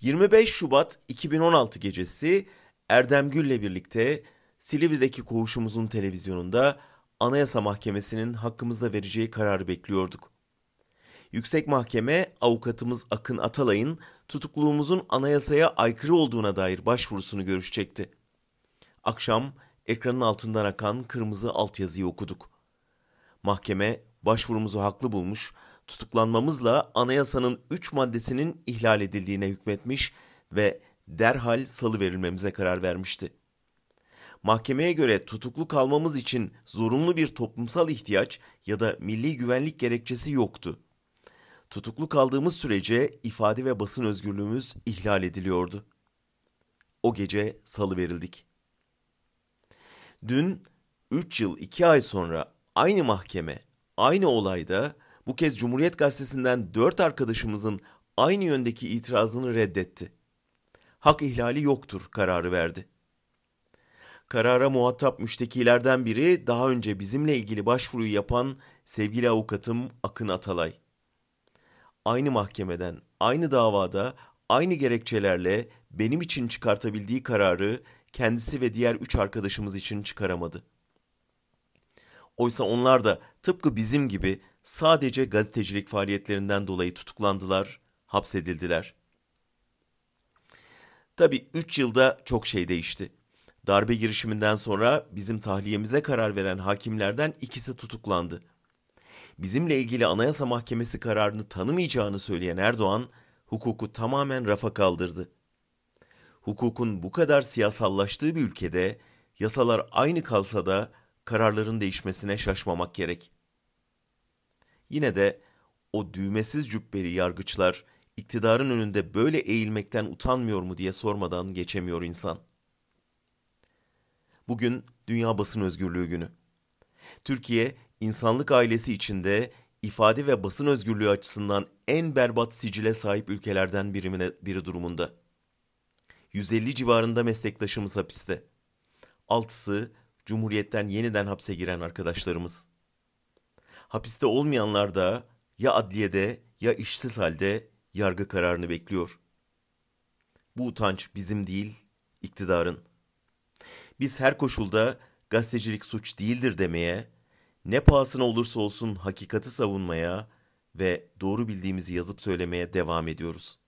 25 Şubat 2016 gecesi Erdem Gül'le birlikte Silivri'deki koğuşumuzun televizyonunda Anayasa Mahkemesi'nin hakkımızda vereceği kararı bekliyorduk. Yüksek Mahkeme avukatımız Akın Atalay'ın tutukluğumuzun anayasaya aykırı olduğuna dair başvurusunu görüşecekti. Akşam ekranın altından akan kırmızı altyazıyı okuduk. Mahkeme başvurumuzu haklı bulmuş, tutuklanmamızla anayasanın 3 maddesinin ihlal edildiğine hükmetmiş ve derhal salı verilmemize karar vermişti. Mahkemeye göre tutuklu kalmamız için zorunlu bir toplumsal ihtiyaç ya da milli güvenlik gerekçesi yoktu. Tutuklu kaldığımız sürece ifade ve basın özgürlüğümüz ihlal ediliyordu. O gece salı verildik. Dün 3 yıl 2 ay sonra aynı mahkeme, aynı olayda bu kez Cumhuriyet Gazetesi'nden 4 arkadaşımızın aynı yöndeki itirazını reddetti. Hak ihlali yoktur kararı verdi. Karara muhatap müştekilerden biri daha önce bizimle ilgili başvuruyu yapan sevgili avukatım Akın Atalay. Aynı mahkemeden, aynı davada, aynı gerekçelerle benim için çıkartabildiği kararı kendisi ve diğer üç arkadaşımız için çıkaramadı. Oysa onlar da tıpkı bizim gibi sadece gazetecilik faaliyetlerinden dolayı tutuklandılar, hapsedildiler. Tabi 3 yılda çok şey değişti. Darbe girişiminden sonra bizim tahliyemize karar veren hakimlerden ikisi tutuklandı. Bizimle ilgili Anayasa Mahkemesi kararını tanımayacağını söyleyen Erdoğan, hukuku tamamen rafa kaldırdı. Hukukun bu kadar siyasallaştığı bir ülkede yasalar aynı kalsa da kararların değişmesine şaşmamak gerek. Yine de o düğmesiz cübbeli yargıçlar iktidarın önünde böyle eğilmekten utanmıyor mu diye sormadan geçemiyor insan. Bugün Dünya Basın Özgürlüğü Günü. Türkiye, insanlık ailesi içinde ifade ve basın özgürlüğü açısından en berbat sicile sahip ülkelerden birimine, biri durumunda. 150 civarında meslektaşımız hapiste. Altısı Cumhuriyet'ten yeniden hapse giren arkadaşlarımız. Hapiste olmayanlar da ya adliyede ya işsiz halde yargı kararını bekliyor. Bu utanç bizim değil, iktidarın. Biz her koşulda gazetecilik suç değildir demeye, ne pahasına olursa olsun hakikati savunmaya ve doğru bildiğimizi yazıp söylemeye devam ediyoruz.